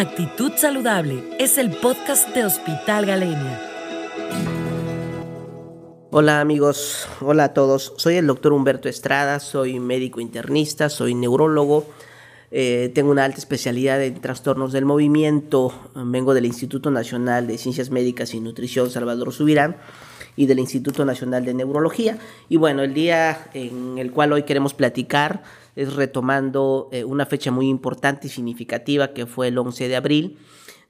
Actitud Saludable es el podcast de Hospital Galenia. Hola amigos, hola a todos. Soy el doctor Humberto Estrada, soy médico internista, soy neurólogo, eh, tengo una alta especialidad en trastornos del movimiento, vengo del Instituto Nacional de Ciencias Médicas y Nutrición Salvador Subirán y del Instituto Nacional de Neurología. Y bueno, el día en el cual hoy queremos platicar es retomando eh, una fecha muy importante y significativa que fue el 11 de abril.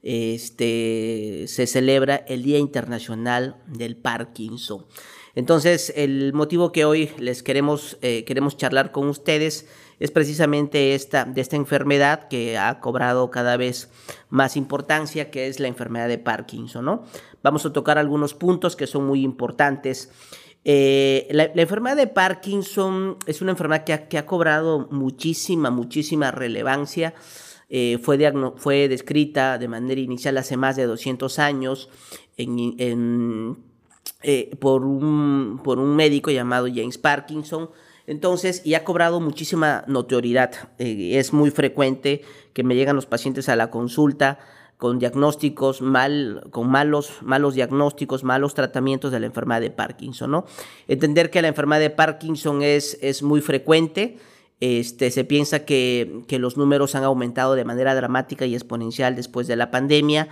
Este, se celebra el Día Internacional del Parkinson. Entonces, el motivo que hoy les queremos, eh, queremos charlar con ustedes es precisamente esta, de esta enfermedad que ha cobrado cada vez más importancia, que es la enfermedad de Parkinson, ¿no? Vamos a tocar algunos puntos que son muy importantes. Eh, la, enfermedad de Parkinson es una enfermedad que ha, cobrado muchísima, muchísima relevancia. Eh, fue, fue, descrita de manera inicial hace más de 200 años en, eh, por, un, por un médico llamado James Parkinson. Entonces, y ha cobrado muchísima notoriedad. es muy frecuente que me llegan los pacientes a la consulta con diagnósticos mal, con malos, malos diagnósticos, malos tratamientos de la enfermedad de Parkinson, ¿no? Entender que la enfermedad de Parkinson es, es muy frecuente, este, se piensa que, que los números han aumentado de manera dramática y exponencial después de la pandemia,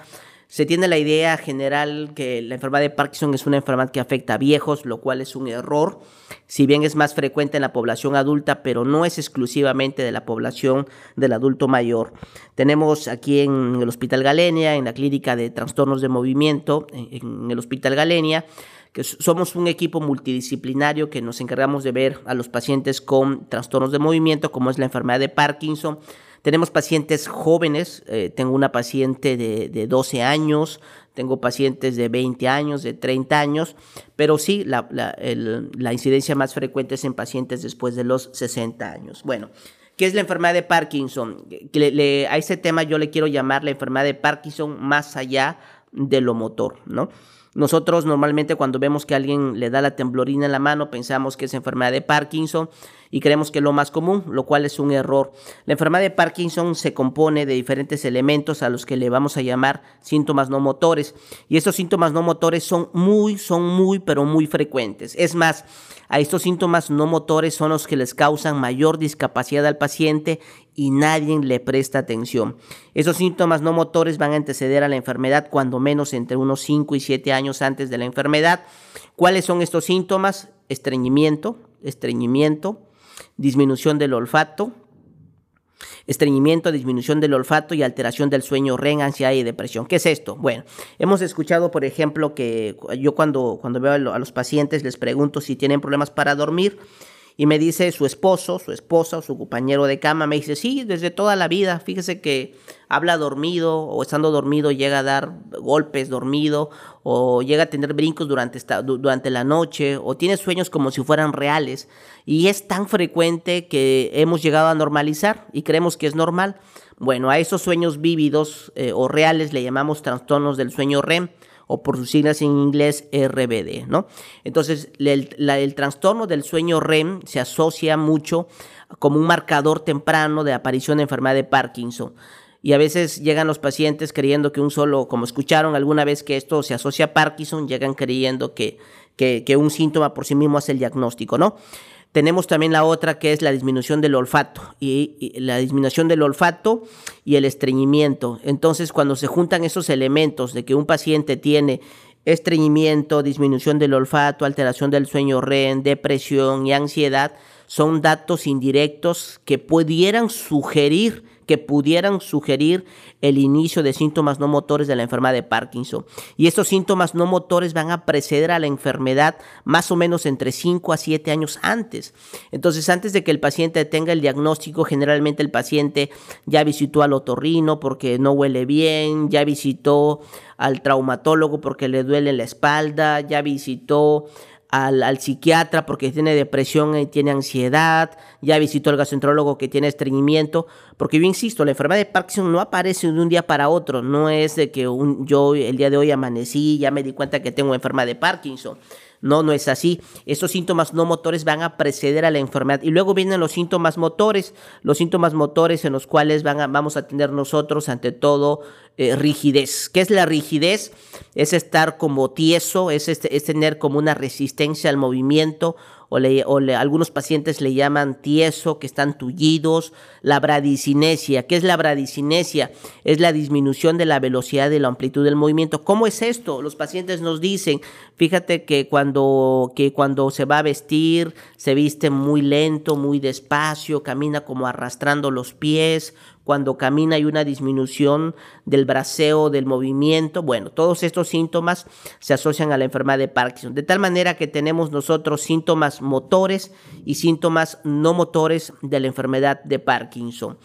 se tiene la idea general que la enfermedad de Parkinson es una enfermedad que afecta a viejos, lo cual es un error, si bien es más frecuente en la población adulta, pero no es exclusivamente de la población del adulto mayor. Tenemos aquí en el Hospital Galenia, en la clínica de trastornos de movimiento, en el Hospital Galenia, que somos un equipo multidisciplinario que nos encargamos de ver a los pacientes con trastornos de movimiento, como es la enfermedad de Parkinson, tenemos pacientes jóvenes, eh, tengo una paciente de, 12 años, tengo pacientes de 20 años, de 30 años, pero sí, la, incidencia más frecuente es en pacientes después de los 60 años. Bueno, ¿qué es la enfermedad de Parkinson? a ese tema yo le quiero llamar la enfermedad de Parkinson más allá de lo motor, ¿no? Nosotros normalmente cuando vemos que alguien le da la temblorina en la mano pensamos que es enfermedad de Parkinson y creemos que es lo más común, lo cual es un error. La enfermedad de Parkinson se compone de diferentes elementos a los que le vamos a llamar síntomas no motores y estos síntomas no motores son muy, son muy, pero muy frecuentes. Es más, a estos síntomas no motores son los que les causan mayor discapacidad al paciente y nadie le presta atención. Esos síntomas no motores van a anteceder a la enfermedad cuando menos entre unos 5 y 7 años antes de la enfermedad. ¿Cuáles son estos síntomas? Estreñimiento, estreñimiento, disminución del olfato, estreñimiento, disminución del olfato y alteración del sueño, REM, ansiedad y depresión. ¿Qué es esto? Bueno, hemos escuchado, por ejemplo, que yo cuando, cuando veo a los pacientes les pregunto si tienen problemas para dormir y me dice su esposo, su esposa o su compañero de cama, me dice, sí, desde toda la vida, fíjese que habla dormido o estando dormido llega a dar golpes dormido o llega a tener brincos durante, esta, durante la noche o tiene sueños como si fueran reales y es tan frecuente que hemos llegado a normalizar y creemos que es normal. Bueno, a esos sueños vívidos eh, o reales le llamamos trastornos del sueño REM o por sus siglas en inglés RBD, ¿no? Entonces, el, trastorno del sueño REM se asocia mucho como un marcador temprano de aparición de enfermedad de Parkinson. Y a veces llegan los pacientes creyendo que un solo, como escucharon alguna vez que esto se asocia a Parkinson, llegan creyendo que, que, un síntoma por sí mismo es el diagnóstico, ¿no? Tenemos también la otra que es la disminución del olfato y, la disminución del olfato y el estreñimiento. Entonces, cuando se juntan esos elementos de que un paciente tiene estreñimiento, disminución del olfato, alteración del sueño REM, depresión y ansiedad, son datos indirectos que pudieran sugerir que pudieran sugerir el inicio de síntomas no motores de la enfermedad de Parkinson. Y estos síntomas no motores van a preceder a la enfermedad más o menos entre 5 a 7 años antes. Entonces, antes de que el paciente tenga el diagnóstico, generalmente el paciente ya visitó al otorrino porque no huele bien, ya visitó al traumatólogo porque le duele la espalda, ya visitó al, psiquiatra porque tiene depresión y tiene ansiedad, ya visitó al gastroenterólogo que tiene estreñimiento, porque yo insisto, la enfermedad de Parkinson no aparece de un día para otro, no es de que un, yo el día de hoy amanecí ya me di cuenta que tengo enfermedad de Parkinson. No, no es así. Esos síntomas no motores van a preceder a la enfermedad. Y luego vienen los síntomas motores, los síntomas motores en los cuales van vamos a tener nosotros, ante todo, eh, rigidez. ¿Qué es la rigidez? Es estar como tieso, es, este, es tener como una resistencia al movimiento o, algunos pacientes le llaman tieso, que están tullidos, la bradicinesia. ¿Qué es la bradicinesia? Es la disminución de la velocidad y la amplitud del movimiento. ¿Cómo es esto? Los pacientes nos dicen, fíjate que cuando, que cuando se va a vestir, se viste muy lento, muy despacio, camina como arrastrando los pies, cuando camina hay una disminución del braceo, del movimiento. Bueno, todos estos síntomas se asocian a la enfermedad de Parkinson. De tal manera que tenemos nosotros síntomas motores y síntomas no motores de la enfermedad de Parkinson.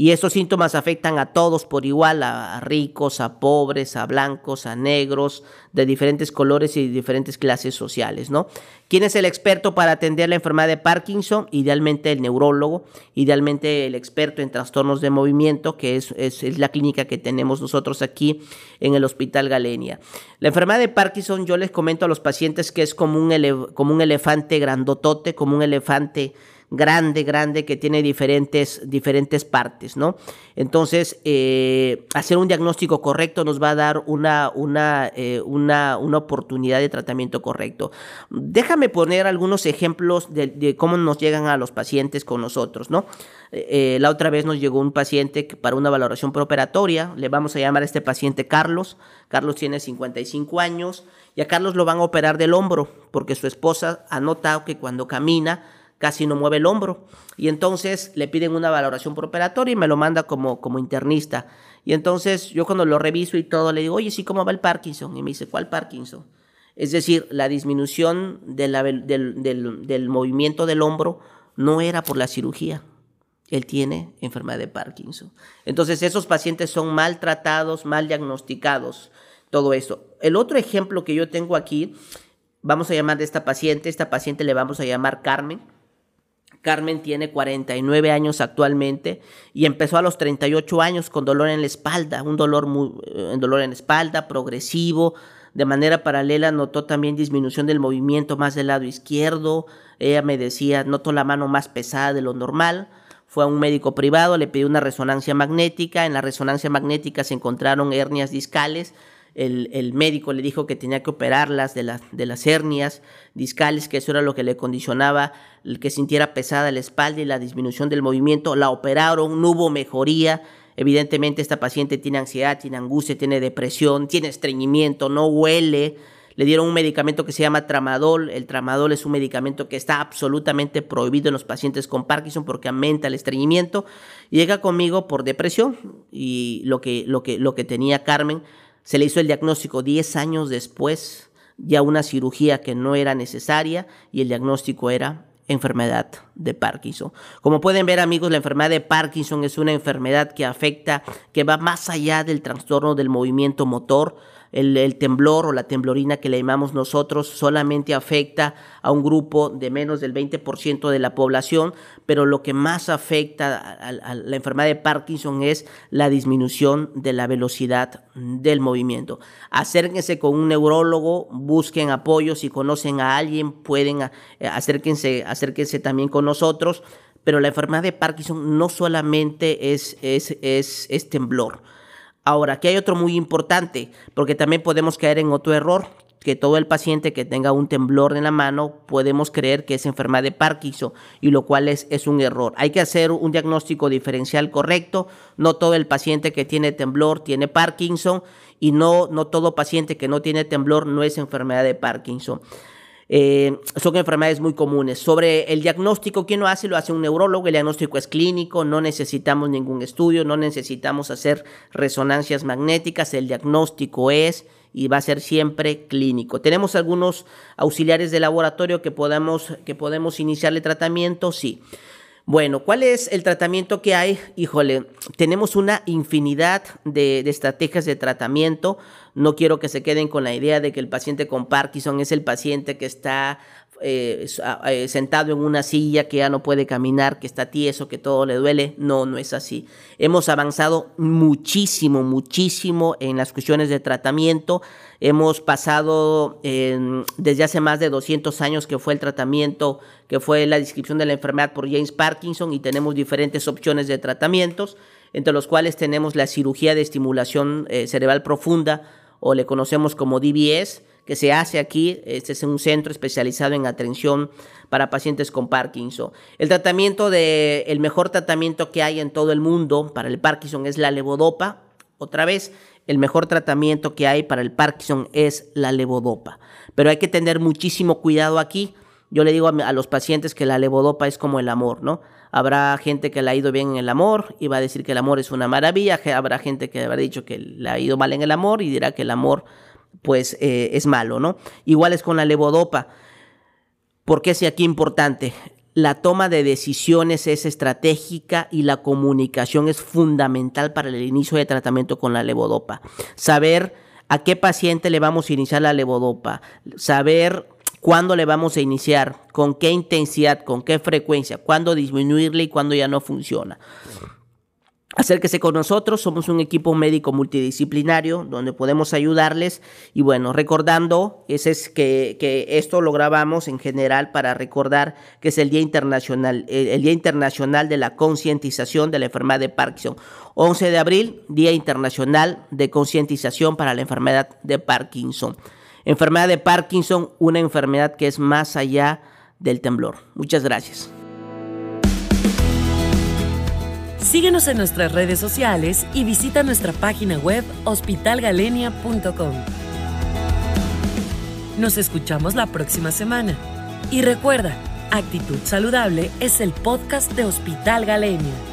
Y estos síntomas afectan a todos por igual, a, ricos, a pobres, a blancos, a negros, de diferentes colores y diferentes clases sociales, ¿no? ¿Quién es el experto para atender la enfermedad de Parkinson? Idealmente el neurólogo, idealmente el experto en trastornos de movimiento, que es, es, la clínica que tenemos nosotros aquí en el Hospital Galenia. La enfermedad de Parkinson, yo les comento a los pacientes que es como un, como un elefante grandotote, como un elefante grande, grande, que tiene diferentes, diferentes partes, ¿no? Entonces, eh, hacer un diagnóstico correcto nos va a dar una, una, eh, una, una, oportunidad de tratamiento correcto. Déjame poner algunos ejemplos de, cómo nos llegan a los pacientes con nosotros, ¿no? Eh, la otra vez nos llegó un paciente para una valoración preoperatoria, le vamos a llamar a este paciente Carlos, Carlos tiene 55 años y a Carlos lo van a operar del hombro porque su esposa ha notado que cuando camina, casi no mueve el hombro. Y entonces le piden una valoración operatoria y me lo manda como, como internista. Y entonces yo cuando lo reviso y todo le digo, oye, sí, ¿cómo va el Parkinson? Y me dice, ¿cuál Parkinson? Es decir, la disminución del, del movimiento del hombro no era por la cirugía. Él tiene enfermedad de Parkinson. Entonces esos pacientes son maltratados, mal diagnosticados, todo eso. El otro ejemplo que yo tengo aquí, vamos a llamar de esta paciente, esta paciente le vamos a llamar Carmen. Carmen tiene 49 años actualmente y empezó a los 38 años con dolor en la espalda, un dolor, muy, eh, dolor en la espalda progresivo. De manera paralela notó también disminución del movimiento más del lado izquierdo. Ella me decía, noto la mano más pesada de lo normal. Fue a un médico privado, le pidió una resonancia magnética. En la resonancia magnética se encontraron hernias discales el, médico le dijo que tenía que operarlas de, de las hernias discales, que eso era lo que le condicionaba el que sintiera pesada la espalda y la disminución del movimiento. La operaron, no hubo mejoría. Evidentemente esta paciente tiene ansiedad, tiene angustia, tiene depresión, tiene estreñimiento, no huele. Le dieron un medicamento que se llama tramadol. El tramadol es un medicamento que está absolutamente prohibido en los pacientes con Parkinson porque aumenta el estreñimiento. Llega conmigo por depresión y lo que, lo que, lo que tenía Carmen se le hizo el diagnóstico 10 años después, ya una cirugía que no era necesaria y el diagnóstico era enfermedad de Parkinson. Como pueden ver amigos, la enfermedad de Parkinson es una enfermedad que afecta, que va más allá del trastorno del movimiento motor, el, temblor o la temblorina que le llamamos nosotros solamente afecta a un grupo de menos del 20% de la población, pero lo que más afecta a, la enfermedad de Parkinson es la disminución de la velocidad del movimiento. Acérquense con un neurólogo, busquen apoyo, si conocen a alguien, pueden eh, acérquense, acérquense también con nosotros, pero la enfermedad de Parkinson no solamente es, es, es, es temblor, Ahora, aquí hay otro muy importante, porque también podemos caer en otro error, que todo el paciente que tenga un temblor en la mano podemos creer que es enfermedad de Parkinson, y lo cual es, es un error. Hay que hacer un diagnóstico diferencial correcto. No todo el paciente que tiene temblor tiene Parkinson, y no, no todo paciente que no tiene temblor no es enfermedad de Parkinson. Eh, son enfermedades muy comunes. Sobre el diagnóstico, ¿quién lo hace? Lo hace un neurólogo, el diagnóstico es clínico, no necesitamos ningún estudio, no necesitamos hacer resonancias magnéticas, el diagnóstico es y va a ser siempre clínico. Tenemos algunos auxiliares de laboratorio que podemos, que podemos iniciarle tratamiento, sí. Bueno, ¿cuál es el tratamiento que hay? Híjole, tenemos una infinidad de, estrategias de tratamiento. No quiero que se queden con la idea de que el paciente con Parkinson es el paciente que está eh, eh, sentado en una silla, que ya no puede caminar, que está tieso, que todo le duele. No, no es así. Hemos avanzado muchísimo, muchísimo en las cuestiones de tratamiento. Hemos pasado desde hace más de 200 años que fue el tratamiento, que fue la descripción de la enfermedad por James Parkinson y tenemos diferentes opciones de tratamientos, entre los cuales tenemos la cirugía de estimulación eh, cerebral profunda o le conocemos como DBS que se hace aquí. Este es un centro especializado en atención para pacientes con Parkinson. El tratamiento de, el mejor tratamiento que hay en todo el mundo para el Parkinson es la levodopa. Otra vez, el mejor tratamiento que hay para el Parkinson es la levodopa. Pero hay que tener muchísimo cuidado aquí. Yo le digo a, los pacientes que la levodopa es como el amor, ¿no? Habrá gente que le ha ido bien en el amor y va a decir que el amor es una maravilla. Habrá gente que habrá dicho que le ha ido mal en el amor y dirá que el amor pues eh, es malo, ¿no? Igual es con la levodopa. ¿Por qué es aquí importante? La toma de decisiones es estratégica y la comunicación es fundamental para el inicio de tratamiento con la levodopa. Saber a qué paciente le vamos a iniciar la levodopa, saber cuándo le vamos a iniciar, con qué intensidad, con qué frecuencia, cuándo disminuirle y cuándo ya no funciona. Acérquese con nosotros, somos un equipo médico multidisciplinario donde podemos ayudarles y bueno, recordando, ese es que, esto lo grabamos en general para recordar que es el Día Internacional, el, Día Internacional de la Concientización de la Enfermedad de Parkinson. 11 de abril, Día Internacional de Concientización para la Enfermedad de Parkinson. Enfermedad de Parkinson, una enfermedad que es más allá del temblor. Muchas gracias. Síguenos en nuestras redes sociales y visita nuestra página web hospitalgalenia.com. Nos escuchamos la próxima semana. Y recuerda, Actitud Saludable es el podcast de Hospital Galenia.